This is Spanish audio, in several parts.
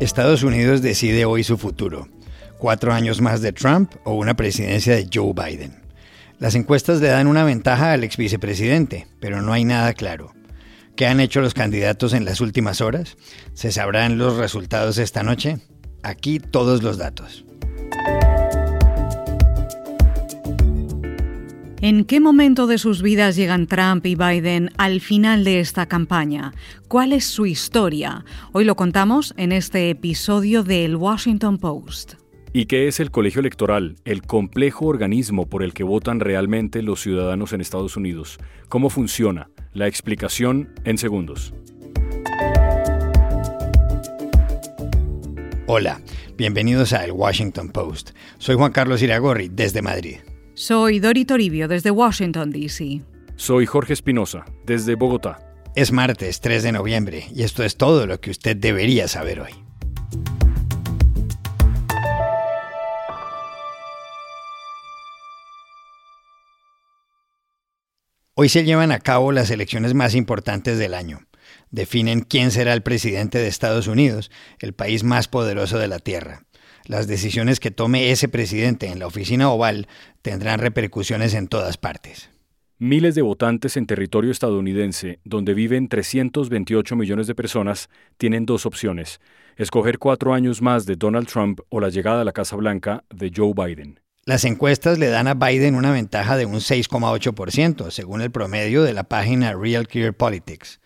Estados Unidos decide hoy su futuro. Cuatro años más de Trump o una presidencia de Joe Biden. Las encuestas le dan una ventaja al ex vicepresidente, pero no hay nada claro. ¿Qué han hecho los candidatos en las últimas horas? ¿Se sabrán los resultados esta noche? Aquí todos los datos. ¿En qué momento de sus vidas llegan Trump y Biden al final de esta campaña? ¿Cuál es su historia? Hoy lo contamos en este episodio del Washington Post. ¿Y qué es el colegio electoral, el complejo organismo por el que votan realmente los ciudadanos en Estados Unidos? ¿Cómo funciona? La explicación en segundos. Hola, bienvenidos a El Washington Post. Soy Juan Carlos Iragorri, desde Madrid. Soy Dori Toribio desde Washington, D.C. Soy Jorge Espinosa desde Bogotá. Es martes 3 de noviembre y esto es todo lo que usted debería saber hoy. Hoy se llevan a cabo las elecciones más importantes del año. Definen quién será el presidente de Estados Unidos, el país más poderoso de la Tierra. Las decisiones que tome ese presidente en la oficina oval tendrán repercusiones en todas partes. Miles de votantes en territorio estadounidense, donde viven 328 millones de personas, tienen dos opciones, escoger cuatro años más de Donald Trump o la llegada a la Casa Blanca de Joe Biden. Las encuestas le dan a Biden una ventaja de un 6,8%, según el promedio de la página Real Clear Politics.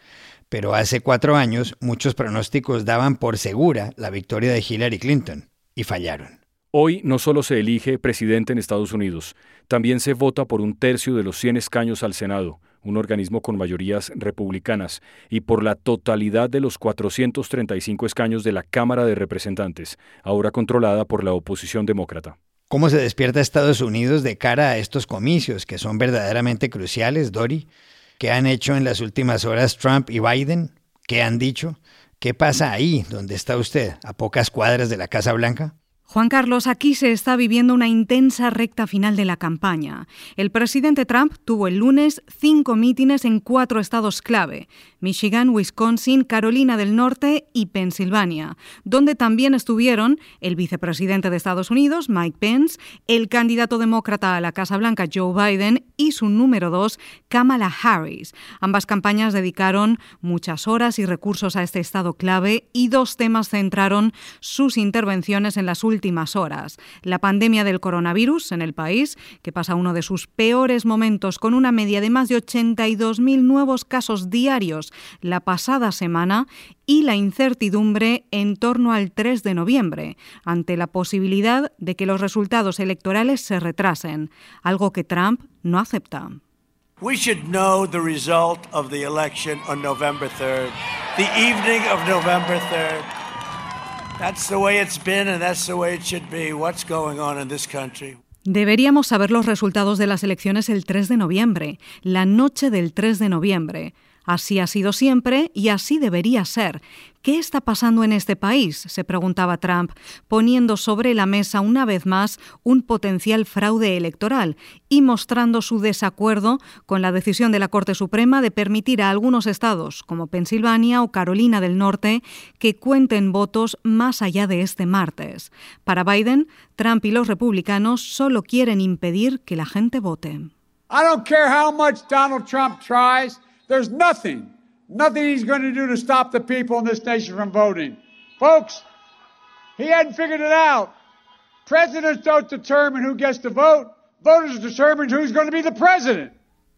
Pero hace cuatro años muchos pronósticos daban por segura la victoria de Hillary Clinton y fallaron. Hoy no solo se elige presidente en Estados Unidos, también se vota por un tercio de los 100 escaños al Senado, un organismo con mayorías republicanas, y por la totalidad de los 435 escaños de la Cámara de Representantes, ahora controlada por la oposición demócrata. ¿Cómo se despierta Estados Unidos de cara a estos comicios que son verdaderamente cruciales, Dori? ¿Qué han hecho en las últimas horas Trump y Biden? ¿Qué han dicho? ¿Qué pasa ahí donde está usted, a pocas cuadras de la Casa Blanca? Juan Carlos, aquí se está viviendo una intensa recta final de la campaña. El presidente Trump tuvo el lunes cinco mítines en cuatro estados clave, Michigan, Wisconsin, Carolina del Norte y Pensilvania, donde también estuvieron el vicepresidente de Estados Unidos, Mike Pence, el candidato demócrata a la Casa Blanca, Joe Biden, y su número dos, Kamala Harris. Ambas campañas dedicaron muchas horas y recursos a este estado clave y dos temas centraron sus intervenciones en las últimas últimas horas. La pandemia del coronavirus en el país, que pasa uno de sus peores momentos con una media de más de 82.000 nuevos casos diarios la pasada semana, y la incertidumbre en torno al 3 de noviembre, ante la posibilidad de que los resultados electorales se retrasen, algo que Trump no acepta. We should know the result of the election on November 3rd, the evening of November 3rd. Deberíamos saber los resultados de las elecciones el 3 de noviembre, la noche del 3 de noviembre. Así ha sido siempre y así debería ser. ¿Qué está pasando en este país? se preguntaba Trump, poniendo sobre la mesa una vez más un potencial fraude electoral y mostrando su desacuerdo con la decisión de la Corte Suprema de permitir a algunos estados, como Pensilvania o Carolina del Norte, que cuenten votos más allá de este martes. Para Biden, Trump y los republicanos solo quieren impedir que la gente vote. I don't care how much Donald Trump tries. There's nothing, nothing he's going to do to stop the people in this nation from voting. Folks, he hadn't figured it out. Presidents don't determine who gets to vote. Voters determine who's going to be the president.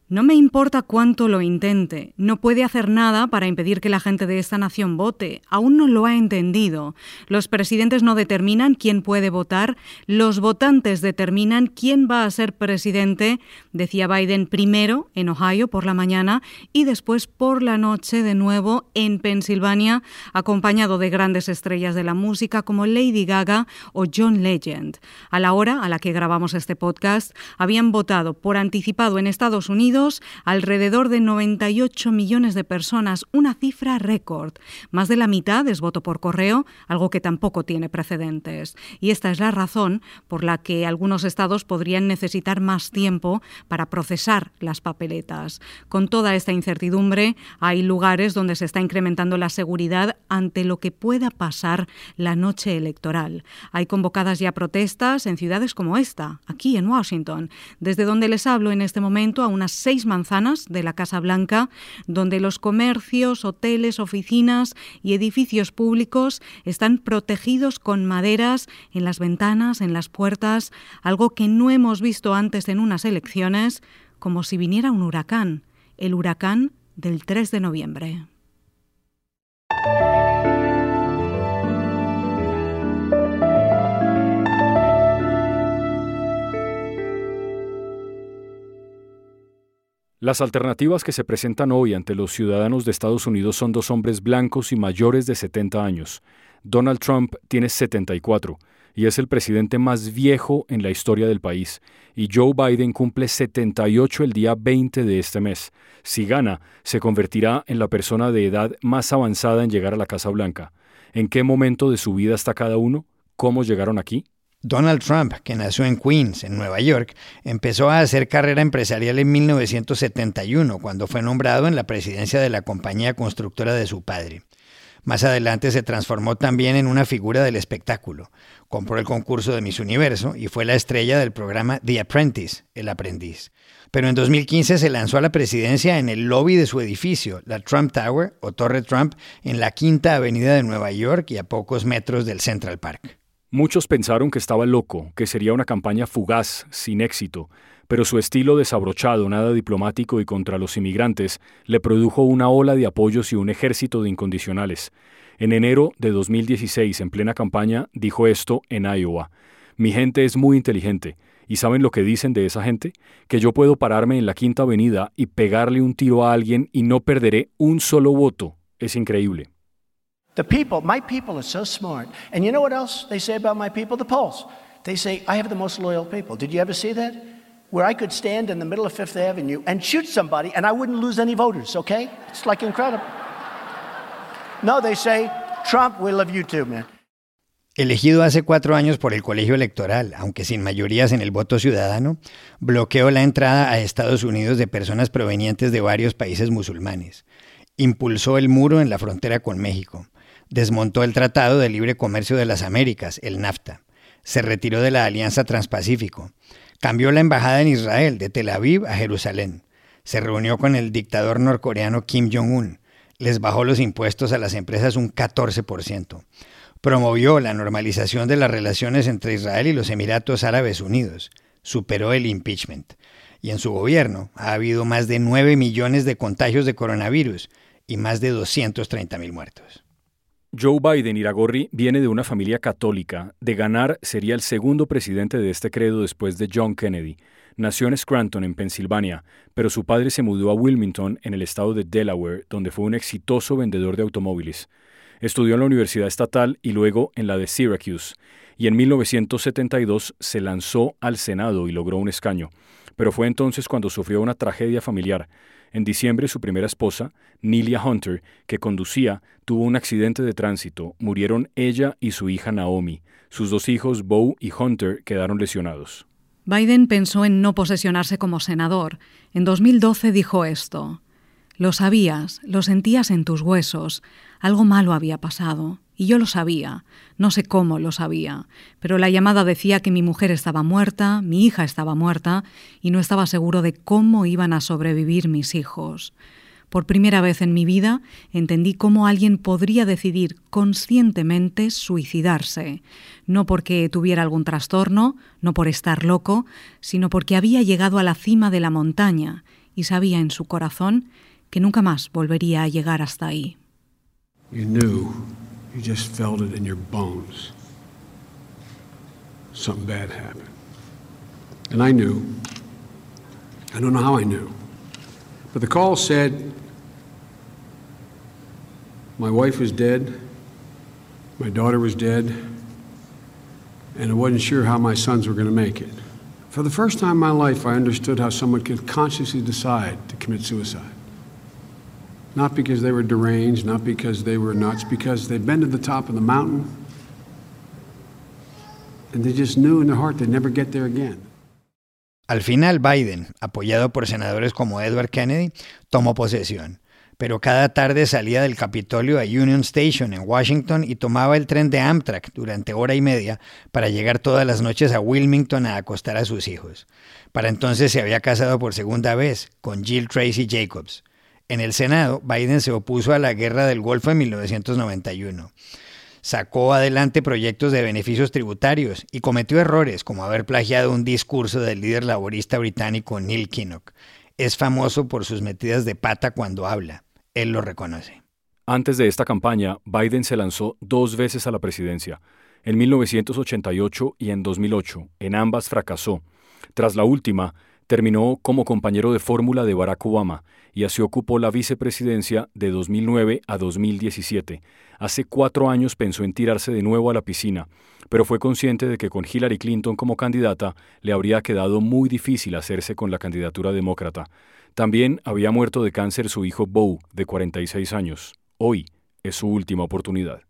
No me importa cuánto lo intente, no puede hacer nada para impedir que la gente de esta nación vote. Aún no lo ha entendido. Los presidentes no determinan quién puede votar, los votantes determinan quién va a ser presidente, decía Biden primero en Ohio por la mañana y después por la noche de nuevo en Pensilvania, acompañado de grandes estrellas de la música como Lady Gaga o John Legend. A la hora a la que grabamos este podcast, habían votado por anticipado en Estados Unidos Unidos, alrededor de 98 millones de personas, una cifra récord. Más de la mitad es voto por correo, algo que tampoco tiene precedentes. Y esta es la razón por la que algunos estados podrían necesitar más tiempo para procesar las papeletas. Con toda esta incertidumbre, hay lugares donde se está incrementando la seguridad ante lo que pueda pasar la noche electoral. Hay convocadas ya protestas en ciudades como esta, aquí en Washington, desde donde les hablo en este momento a unas seis manzanas de la Casa Blanca, donde los comercios, hoteles, oficinas y edificios públicos están protegidos con maderas en las ventanas, en las puertas, algo que no hemos visto antes en unas elecciones, como si viniera un huracán, el huracán del 3 de noviembre. Las alternativas que se presentan hoy ante los ciudadanos de Estados Unidos son dos hombres blancos y mayores de 70 años. Donald Trump tiene 74 y es el presidente más viejo en la historia del país, y Joe Biden cumple 78 el día 20 de este mes. Si gana, se convertirá en la persona de edad más avanzada en llegar a la Casa Blanca. ¿En qué momento de su vida está cada uno? ¿Cómo llegaron aquí? Donald Trump, que nació en Queens, en Nueva York, empezó a hacer carrera empresarial en 1971, cuando fue nombrado en la presidencia de la compañía constructora de su padre. Más adelante se transformó también en una figura del espectáculo. Compró el concurso de Miss Universo y fue la estrella del programa The Apprentice, El Aprendiz. Pero en 2015 se lanzó a la presidencia en el lobby de su edificio, la Trump Tower o Torre Trump, en la Quinta Avenida de Nueva York y a pocos metros del Central Park. Muchos pensaron que estaba loco, que sería una campaña fugaz, sin éxito, pero su estilo desabrochado, nada diplomático y contra los inmigrantes, le produjo una ola de apoyos y un ejército de incondicionales. En enero de 2016, en plena campaña, dijo esto en Iowa. Mi gente es muy inteligente. ¿Y saben lo que dicen de esa gente? Que yo puedo pararme en la Quinta Avenida y pegarle un tiro a alguien y no perderé un solo voto. Es increíble. The people, my people are so smart. And you know what else they say about my people? The polls. They say, I have the most loyal people. Did you ever see that? Where I could stand in the middle of Fifth Avenue and shoot somebody and I wouldn't lose any voters, okay? It's like incredible. No, they say, Trump, we love you too, man. Elegido hace cuatro años por el colegio electoral, aunque sin mayorías en el voto ciudadano, bloqueó la entrada a Estados Unidos de personas provenientes de varios países musulmanes. Impulsó el muro en la frontera con México desmontó el Tratado de Libre Comercio de las Américas, el NAFTA, se retiró de la Alianza Transpacífico, cambió la embajada en Israel de Tel Aviv a Jerusalén, se reunió con el dictador norcoreano Kim Jong-un, les bajó los impuestos a las empresas un 14%, promovió la normalización de las relaciones entre Israel y los Emiratos Árabes Unidos, superó el impeachment, y en su gobierno ha habido más de 9 millones de contagios de coronavirus y más de 230 mil muertos. Joe Biden Iragorri viene de una familia católica. De ganar, sería el segundo presidente de este credo después de John Kennedy. Nació en Scranton, en Pensilvania, pero su padre se mudó a Wilmington, en el estado de Delaware, donde fue un exitoso vendedor de automóviles. Estudió en la Universidad Estatal y luego en la de Syracuse, y en 1972 se lanzó al Senado y logró un escaño. Pero fue entonces cuando sufrió una tragedia familiar. En diciembre, su primera esposa, Nelia Hunter, que conducía, tuvo un accidente de tránsito. Murieron ella y su hija Naomi. Sus dos hijos, Bo y Hunter, quedaron lesionados. Biden pensó en no posesionarse como senador. En 2012 dijo esto. Lo sabías, lo sentías en tus huesos. Algo malo había pasado. Y yo lo sabía, no sé cómo lo sabía, pero la llamada decía que mi mujer estaba muerta, mi hija estaba muerta, y no estaba seguro de cómo iban a sobrevivir mis hijos. Por primera vez en mi vida entendí cómo alguien podría decidir conscientemente suicidarse, no porque tuviera algún trastorno, no por estar loco, sino porque había llegado a la cima de la montaña y sabía en su corazón que nunca más volvería a llegar hasta ahí. Just felt it in your bones. Something bad happened. And I knew. I don't know how I knew. But the call said my wife was dead, my daughter was dead, and I wasn't sure how my sons were going to make it. For the first time in my life, I understood how someone could consciously decide to commit suicide. Not because they were deranged, not because they were nuts, because they'd been to the top of the mountain and they just knew in their heart they'd never get there again. Al final, Biden, apoyado por senadores como Edward Kennedy, tomó posesión. Pero cada tarde salía del Capitolio a Union Station en Washington y tomaba el tren de Amtrak durante hora y media para llegar todas las noches a Wilmington a acostar a sus hijos. Para entonces se había casado por segunda vez con Jill Tracy Jacobs. En el Senado, Biden se opuso a la guerra del Golfo en 1991. Sacó adelante proyectos de beneficios tributarios y cometió errores como haber plagiado un discurso del líder laborista británico Neil Kinnock. Es famoso por sus metidas de pata cuando habla. Él lo reconoce. Antes de esta campaña, Biden se lanzó dos veces a la presidencia, en 1988 y en 2008. En ambas fracasó. Tras la última, terminó como compañero de fórmula de Barack Obama y así ocupó la vicepresidencia de 2009 a 2017. Hace cuatro años pensó en tirarse de nuevo a la piscina, pero fue consciente de que con Hillary Clinton como candidata le habría quedado muy difícil hacerse con la candidatura demócrata. También había muerto de cáncer su hijo Beau, de 46 años. Hoy es su última oportunidad.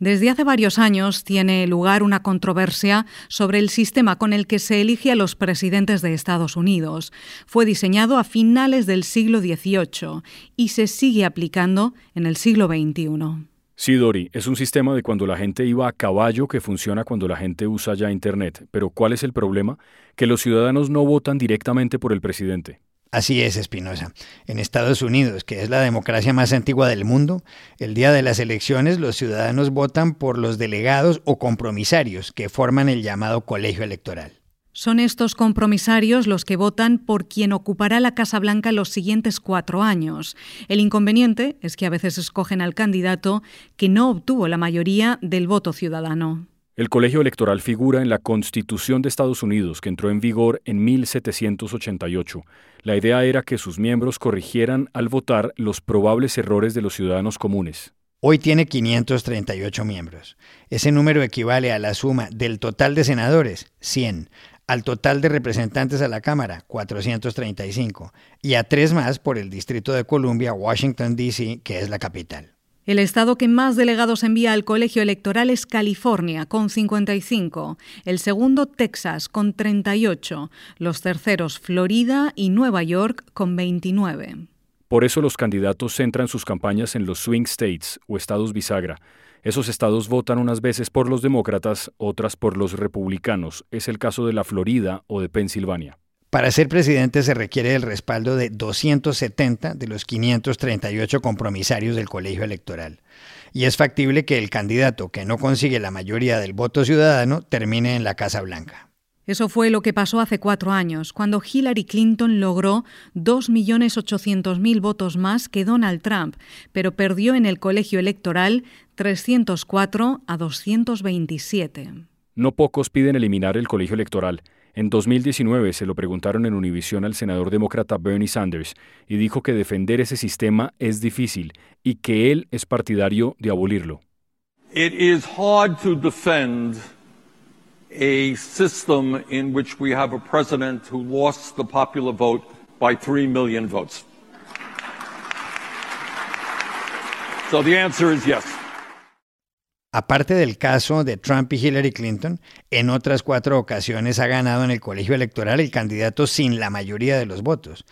Desde hace varios años tiene lugar una controversia sobre el sistema con el que se elige a los presidentes de Estados Unidos. Fue diseñado a finales del siglo XVIII y se sigue aplicando en el siglo XXI. Sí, Dori, es un sistema de cuando la gente iba a caballo que funciona cuando la gente usa ya Internet. Pero ¿cuál es el problema? Que los ciudadanos no votan directamente por el presidente. Así es, Espinosa. En Estados Unidos, que es la democracia más antigua del mundo, el día de las elecciones los ciudadanos votan por los delegados o compromisarios que forman el llamado colegio electoral. Son estos compromisarios los que votan por quien ocupará la Casa Blanca los siguientes cuatro años. El inconveniente es que a veces escogen al candidato que no obtuvo la mayoría del voto ciudadano. El colegio electoral figura en la Constitución de Estados Unidos, que entró en vigor en 1788. La idea era que sus miembros corrigieran al votar los probables errores de los ciudadanos comunes. Hoy tiene 538 miembros. Ese número equivale a la suma del total de senadores, 100, al total de representantes a la Cámara, 435, y a tres más por el Distrito de Columbia, Washington, D.C., que es la capital. El estado que más delegados envía al colegio electoral es California, con 55, el segundo Texas, con 38, los terceros Florida y Nueva York, con 29. Por eso los candidatos centran sus campañas en los swing states o estados bisagra. Esos estados votan unas veces por los demócratas, otras por los republicanos. Es el caso de la Florida o de Pensilvania. Para ser presidente se requiere el respaldo de 270 de los 538 compromisarios del colegio electoral. Y es factible que el candidato que no consigue la mayoría del voto ciudadano termine en la Casa Blanca. Eso fue lo que pasó hace cuatro años, cuando Hillary Clinton logró 2.800.000 votos más que Donald Trump, pero perdió en el colegio electoral 304 a 227. No pocos piden eliminar el colegio electoral. En 2019 se lo preguntaron en Univision al senador demócrata Bernie Sanders y dijo que defender ese sistema es difícil y que él es partidario de abolirlo. It is hard to defend a system in which we have a president who lost the popular vote by 3 million votes. So the answer is yes. Aparte del caso de Trump y Hillary Clinton, en otras cuatro ocasiones ha ganado en el colegio electoral el candidato sin la mayoría de los votos.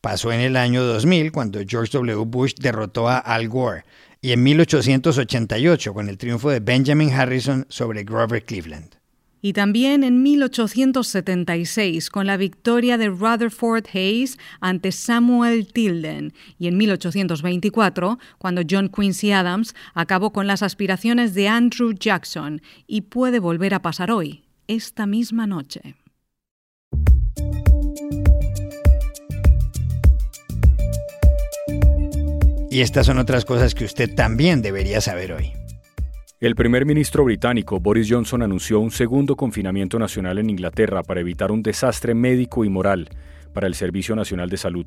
Pasó en el año 2000 cuando George W. Bush derrotó a Al Gore y en 1888 con el triunfo de Benjamin Harrison sobre Grover Cleveland y también en 1876 con la victoria de Rutherford Hayes ante Samuel Tilden y en 1824 cuando John Quincy Adams acabó con las aspiraciones de Andrew Jackson y puede volver a pasar hoy, esta misma noche. Y estas son otras cosas que usted también debería saber hoy. El primer ministro británico Boris Johnson anunció un segundo confinamiento nacional en Inglaterra para evitar un desastre médico y moral. para el Servicio Nacional de Salud.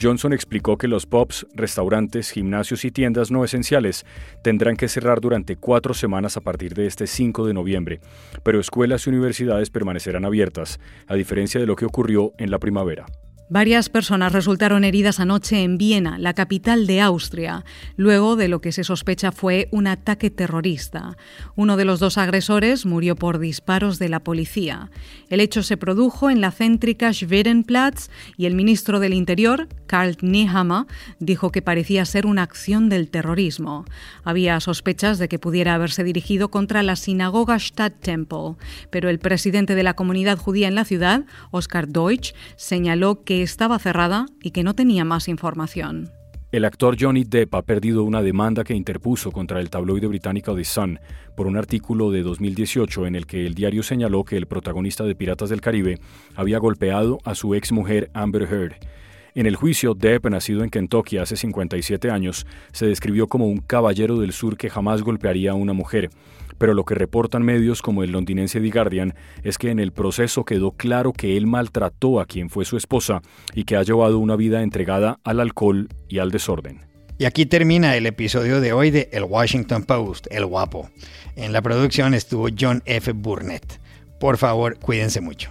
Johnson explicó que los pubs, restaurantes, gimnasios y tiendas no esenciales tendrán que cerrar durante cuatro semanas a partir de este 5 de noviembre, pero escuelas y universidades permanecerán abiertas, a diferencia de lo que ocurrió en la primavera. Varias personas resultaron heridas anoche en Viena, la capital de Austria, luego de lo que se sospecha fue un ataque terrorista. Uno de los dos agresores murió por disparos de la policía. El hecho se produjo en la céntrica Schwedenplatz y el ministro del Interior, Karl Nehammer, dijo que parecía ser una acción del terrorismo. Había sospechas de que pudiera haberse dirigido contra la sinagoga Stadttempel, pero el presidente de la comunidad judía en la ciudad, Oskar Deutsch, señaló que estaba cerrada y que no tenía más información. El actor Johnny Depp ha perdido una demanda que interpuso contra el tabloide británico The Sun por un artículo de 2018 en el que el diario señaló que el protagonista de Piratas del Caribe había golpeado a su ex mujer Amber Heard. En el juicio, Depp, nacido en Kentucky hace 57 años, se describió como un caballero del sur que jamás golpearía a una mujer pero lo que reportan medios como el londinense The Guardian es que en el proceso quedó claro que él maltrató a quien fue su esposa y que ha llevado una vida entregada al alcohol y al desorden. Y aquí termina el episodio de hoy de El Washington Post, El Guapo. En la producción estuvo John F. Burnett. Por favor, cuídense mucho.